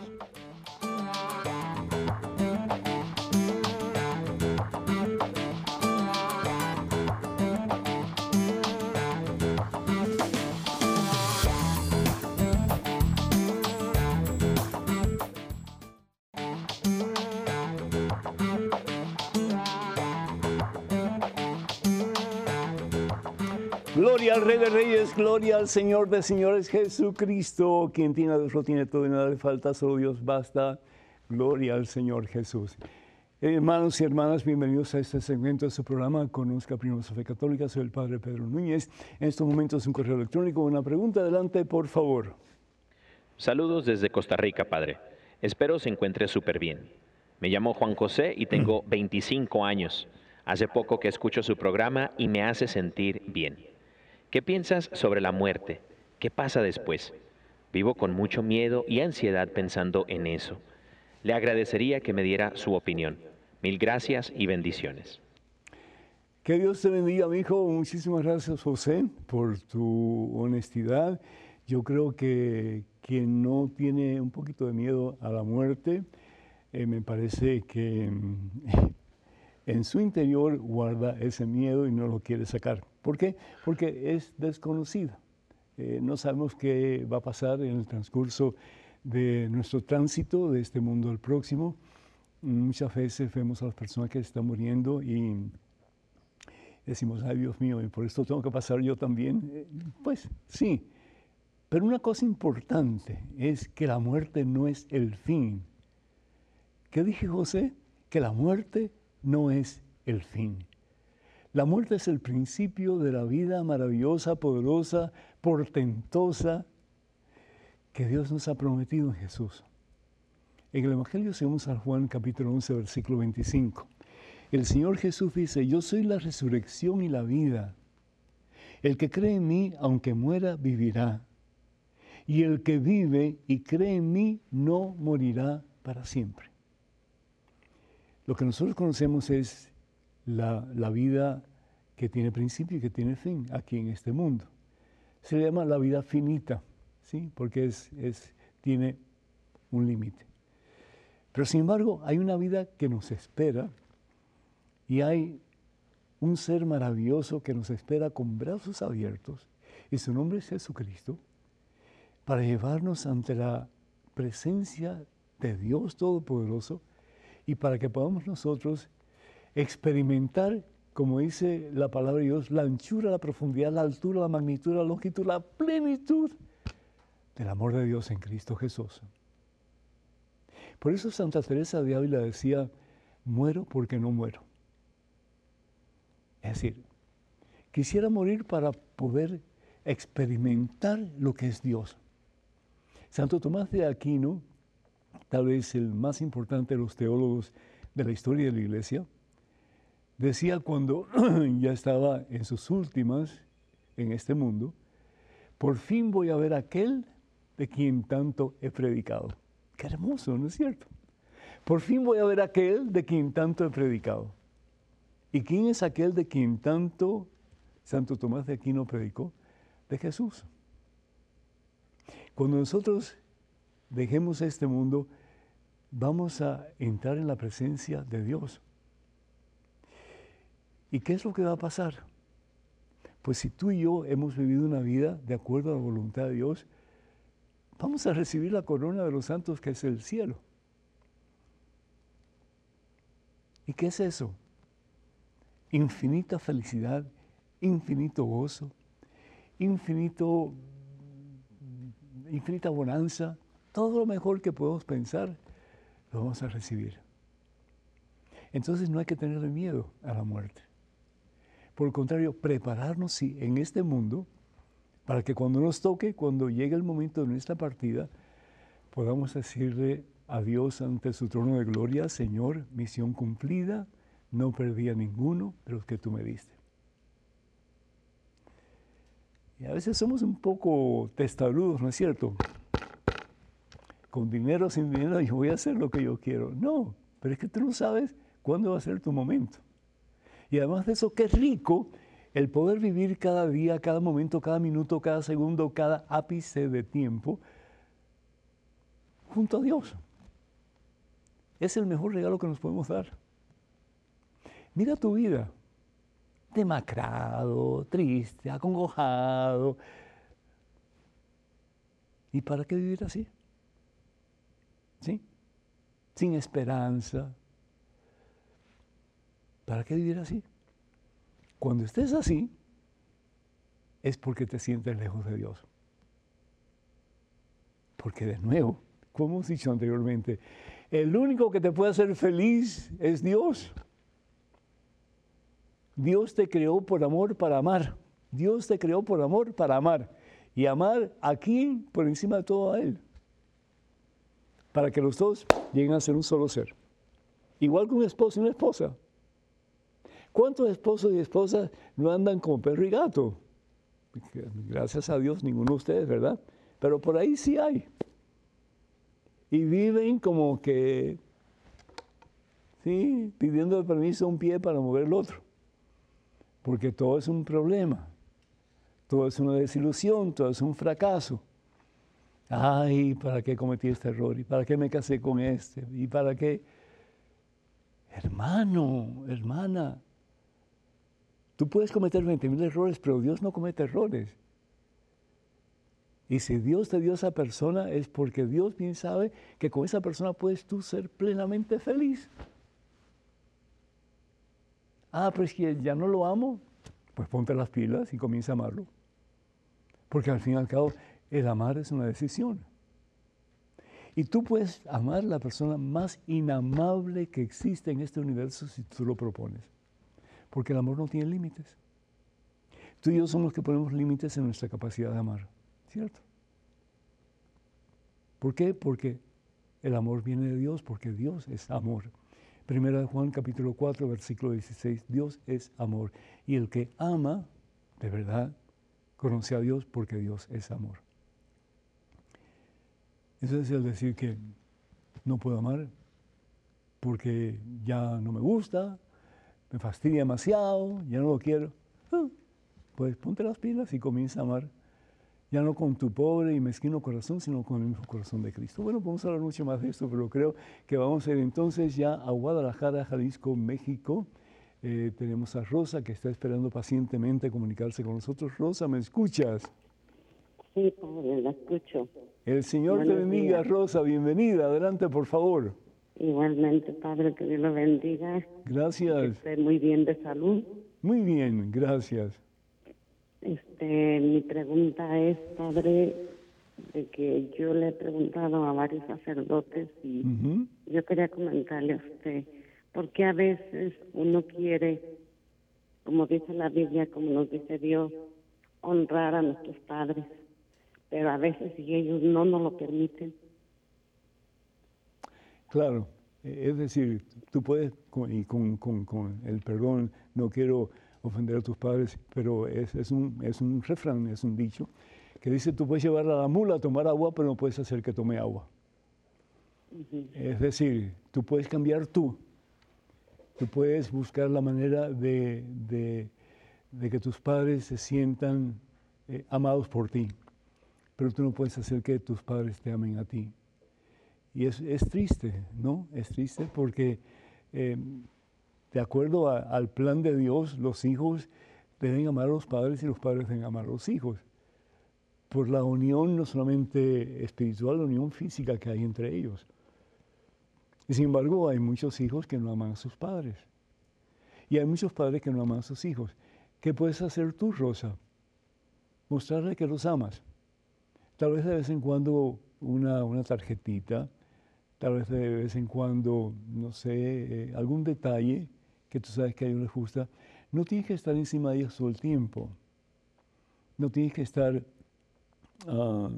Gloria al Señor de Señores Jesucristo, quien tiene a Dios lo tiene todo y nada le falta, solo Dios basta. Gloria al Señor Jesús. Hermanos y hermanas, bienvenidos a este segmento de su programa Conozca Primero Fe Católica. Soy el Padre Pedro Núñez. En estos momentos un correo electrónico, una pregunta. Adelante, por favor. Saludos desde Costa Rica, Padre. Espero se encuentre súper bien. Me llamo Juan José y tengo 25 años. Hace poco que escucho su programa y me hace sentir bien. ¿Qué piensas sobre la muerte? ¿Qué pasa después? Vivo con mucho miedo y ansiedad pensando en eso. Le agradecería que me diera su opinión. Mil gracias y bendiciones. Que Dios te bendiga, mi hijo. Muchísimas gracias, José, por tu honestidad. Yo creo que quien no tiene un poquito de miedo a la muerte, eh, me parece que en su interior guarda ese miedo y no lo quiere sacar. ¿Por qué? Porque es desconocida. Eh, no sabemos qué va a pasar en el transcurso de nuestro tránsito de este mundo al próximo. Muchas veces vemos a las personas que están muriendo y decimos, ay Dios mío, y por esto tengo que pasar yo también. Eh, pues sí, pero una cosa importante es que la muerte no es el fin. ¿Qué dije José? Que la muerte no es el fin. La muerte es el principio de la vida maravillosa, poderosa, portentosa que Dios nos ha prometido en Jesús. En el Evangelio según San Juan capítulo 11 versículo 25. El Señor Jesús dice, yo soy la resurrección y la vida. El que cree en mí, aunque muera, vivirá. Y el que vive y cree en mí, no morirá para siempre. Lo que nosotros conocemos es la, vida que tiene principio y que tiene fin aquí en este mundo. Se le llama la vida finita, ¿sí? porque es, es, tiene un límite. Pero sin embargo, hay una vida que nos espera y hay un ser maravilloso que nos espera con brazos abiertos, y su nombre es Jesucristo, para llevarnos ante la presencia de Dios Todopoderoso y para que podamos nosotros experimentar, como dice la palabra de Dios, la anchura, la profundidad, la altura, la magnitud, la longitud, la plenitud del amor de Dios en Cristo Jesús. Por eso Santa Teresa de Ávila decía, muero porque no muero. Es decir, quisiera morir para poder experimentar lo que es Dios. Santo Tomás de Aquino, tal vez el más importante de los teólogos de la historia de la Iglesia, decía cuando ya estaba en sus últimas en este mundo, por fin voy a ver aquel de quien tanto he predicado. Qué hermoso, ¿no es cierto? Por fin voy a ver aquel de quien tanto he predicado. ¿Y quién es aquel de quien tanto Santo Tomás de Aquino predicó? De Jesús. Cuando nosotros dejemos este mundo, vamos a entrar en la presencia de Dios. ¿Y qué es lo que va a pasar? Pues si tú y yo hemos vivido una vida de acuerdo a la voluntad de Dios, Vamos a recibir la corona de los santos que es el cielo. ¿Y qué es eso? Infinita felicidad, infinito gozo, infinito, infinita bonanza, todo lo mejor que podemos pensar, lo vamos a recibir. Entonces no hay que tener miedo a la muerte. Por el contrario, prepararnos sí, en este mundo para que cuando nos toque, cuando llegue el momento de nuestra partida, podamos decirle a Dios ante su trono de gloria, Señor, misión cumplida, no perdí a ninguno de los que tú me diste. Y a veces somos un poco testarudos, ¿no es cierto? Con dinero sin dinero yo voy a hacer lo que yo quiero. No, pero es que tú no sabes cuándo va a ser tu momento. Y además de eso, qué rico el poder vivir cada día, cada momento, cada minuto, cada segundo, cada ápice de tiempo junto a Dios. Es el mejor regalo que nos podemos dar. Mira tu vida, demacrado, triste, acongojado. ¿Y para qué vivir así? ¿Sí? Sin esperanza. ¿Para qué vivir así? Cuando estés así, es porque te sientes lejos de Dios. Porque de nuevo, como hemos dicho anteriormente, el único que te puede hacer feliz es Dios. Dios te creó por amor para amar. Dios te creó por amor para amar. Y amar aquí por encima de todo a Él. Para que los dos lleguen a ser un solo ser. Igual que un esposo y una esposa. ¿Cuántos esposos y esposas no andan como perro y gato? Gracias a Dios, ninguno de ustedes, ¿verdad? Pero por ahí sí hay. Y viven como que, sí, pidiendo permiso a un pie para mover el otro. Porque todo es un problema. Todo es una desilusión, todo es un fracaso. Ay, ¿para qué cometí este error? ¿Y para qué me casé con este? ¿Y para qué? Hermano, hermana, Tú puedes cometer 20.000 errores, pero Dios no comete errores. Y si Dios te dio esa persona es porque Dios bien sabe que con esa persona puedes tú ser plenamente feliz. Ah, pero es que ya no lo amo. Pues ponte las pilas y comienza a amarlo. Porque al fin y al cabo, el amar es una decisión. Y tú puedes amar a la persona más inamable que existe en este universo si tú lo propones porque el amor no tiene límites. Tú y yo somos los que ponemos límites en nuestra capacidad de amar, ¿cierto? ¿Por qué? Porque el amor viene de Dios, porque Dios es amor. Primera de Juan capítulo 4, versículo 16, Dios es amor. Y el que ama, de verdad, conoce a Dios porque Dios es amor. Eso es el decir que no puedo amar porque ya no me gusta, me fastidia demasiado, ya no lo quiero. Ah, pues ponte las pilas y comienza a amar, ya no con tu pobre y mezquino corazón, sino con el mismo corazón de Cristo. Bueno, podemos hablar mucho más de esto, pero creo que vamos a ir entonces ya a Guadalajara, Jalisco, México. Eh, tenemos a Rosa que está esperando pacientemente comunicarse con nosotros. Rosa, ¿me escuchas? Sí, padre, la escucho. El Señor te bendiga, Rosa. Bienvenida. Adelante, por favor. Igualmente, Padre, que Dios lo bendiga. Gracias. Que esté muy bien de salud. Muy bien, gracias. Este, mi pregunta es, Padre, de que yo le he preguntado a varios sacerdotes y yo quería comentarle a usted, porque a veces uno quiere, como dice la Biblia, como nos dice Dios, honrar a nuestros padres, pero a veces si ellos no nos lo permiten, Claro, e, es decir, tú puedes, y con, el perdón, no quiero ofender a tus padres, pero es, un, es un refrán, es un dicho, que dice, tú puedes llevar a la mula a tomar agua, pero no puedes hacer que tome agua. Es decir, tú puedes cambiar tú. Tú puedes buscar la manera de, que tus padres se sientan eh, amados por ti, pero tú no puedes hacer que tus padres te amen a ti. Y es, triste, ¿no? Es triste porque em, de acuerdo al plan de Dios, los hijos deben amar a los padres y los padres deben amar a los hijos. por la unión no solamente espiritual, la unión física que hay entre ellos. Y sin embargo, hay muchos hijos que no aman a sus padres. Y hay muchos padres que no aman a sus hijos. ¿Qué puedes hacer tú, Rosa? Mostrarle que los amas. Tal vez de vez en cuando una, una tarjetita, tal vez de vez en cuando, no sé, eh, algún detalle que tú sabes que a ellos les gusta. No tienes que estar encima de ellos todo el tiempo. No tienes que estar, ah,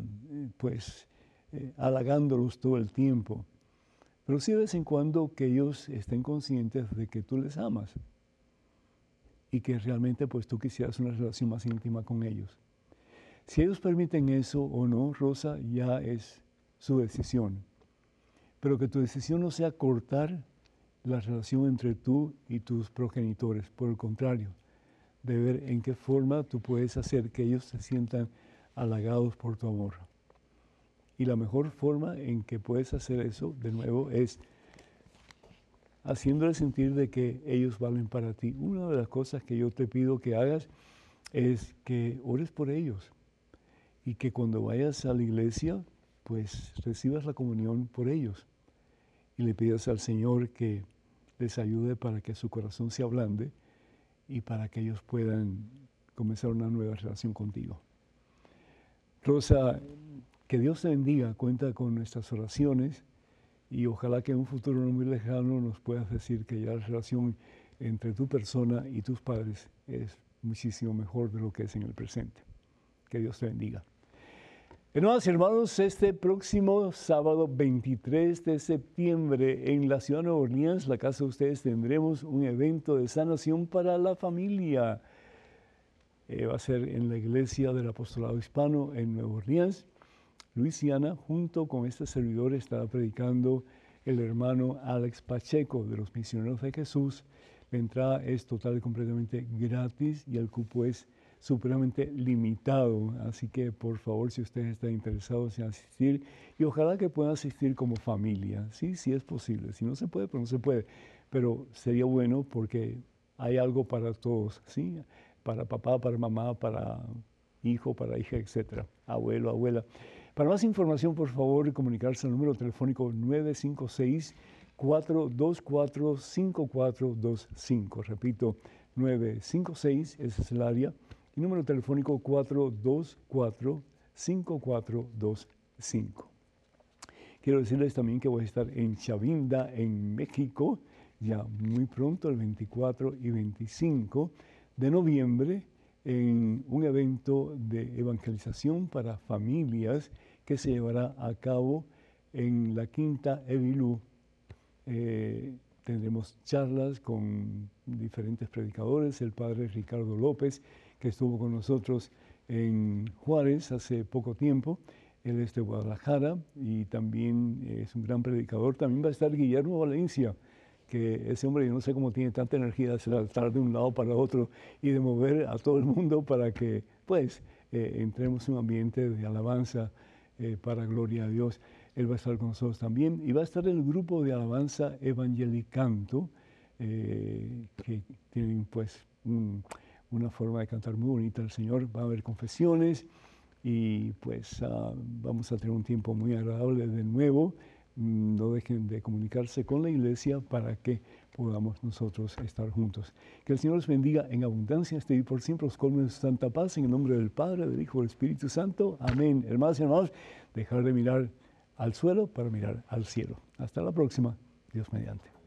pues, eh, halagándolos todo el tiempo. Pero sí de vez en cuando que ellos estén conscientes de que tú les amas y que realmente pues tú quisieras una relación más íntima con ellos. Si ellos permiten eso o no, Rosa, ya es su decisión. Pero que tu decisión no sea cortar la relación entre tú y tus progenitores, por el contrario, de ver en qué forma tú puedes hacer que ellos se sientan halagados por tu amor. Y la mejor forma en que puedes hacer eso, de nuevo, es haciéndole sentir de que ellos valen para ti. Una de las cosas que yo te pido que hagas es que ores por ellos y que cuando vayas a la iglesia, pues recibas la comunión por ellos y le pidas al Señor que les ayude para que su corazón se ablande y para que ellos puedan comenzar una nueva relación contigo. Rosa, que Dios te bendiga, cuenta con nuestras oraciones y ojalá que en un futuro no muy lejano nos puedas decir que ya la relación entre tu persona y tus padres es muchísimo mejor de lo que es en el presente. Que Dios te bendiga. Hermanos y hermanos, este próximo sábado 23 de septiembre en la ciudad de Nueva Orleans, la casa de ustedes, tendremos un evento de sanación para la familia. Eh, va a ser en la iglesia del apostolado hispano en Nueva Orleans. Luisiana, junto con este servidor, estará predicando el hermano Alex Pacheco de los Misioneros de Jesús. La entrada es total y completamente gratis y el cupo es supremamente limitado. Así que por favor, si ustedes están interesados en asistir, y ojalá que puedan asistir como familia, sí, sí es posible. Si no se puede, pues no se puede. Pero sería bueno porque hay algo para todos, ¿sí? Para papá, para mamá, para hijo, para hija, etcétera, abuelo, abuela. Para más información, por favor, comunicarse al número telefónico 956-424-5425. Repito, 956, ese es el área, número telefónico 424-5425. Quiero decirles también que voy a estar en Chavinda, en México, ya muy pronto, el 24 y 25 de noviembre, en un evento de evangelización para familias que se llevará a cabo en la Quinta Evilú. Eh, tendremos charlas con diferentes predicadores, el padre Ricardo López, que estuvo con nosotros en Juárez hace poco tiempo, él es de Guadalajara y también es un gran predicador. También va a estar Guillermo Valencia, que ese hombre yo no sé cómo tiene tanta energía de saltar de un lado para otro y de mover a todo el mundo para que pues eh, entremos en un ambiente de alabanza eh, para gloria a Dios. Él va a estar con nosotros también y va a estar el grupo de alabanza Evangelicanto, eh, que tienen pues una forma de cantar muy bonita al Señor. Va a haber confesiones y pues ah, vamos a tener un tiempo muy agradable de nuevo. Mm, no dejen de comunicarse con la iglesia para que podamos nosotros estar juntos. Que el Señor les bendiga en abundancia, este y por siempre os colme de santa paz, en el nombre del Padre, del Hijo del Espíritu Santo. Amén. Hermanos y hermanos, dejar de mirar al suelo para mirar al cielo. Hasta la próxima. Dios mediante.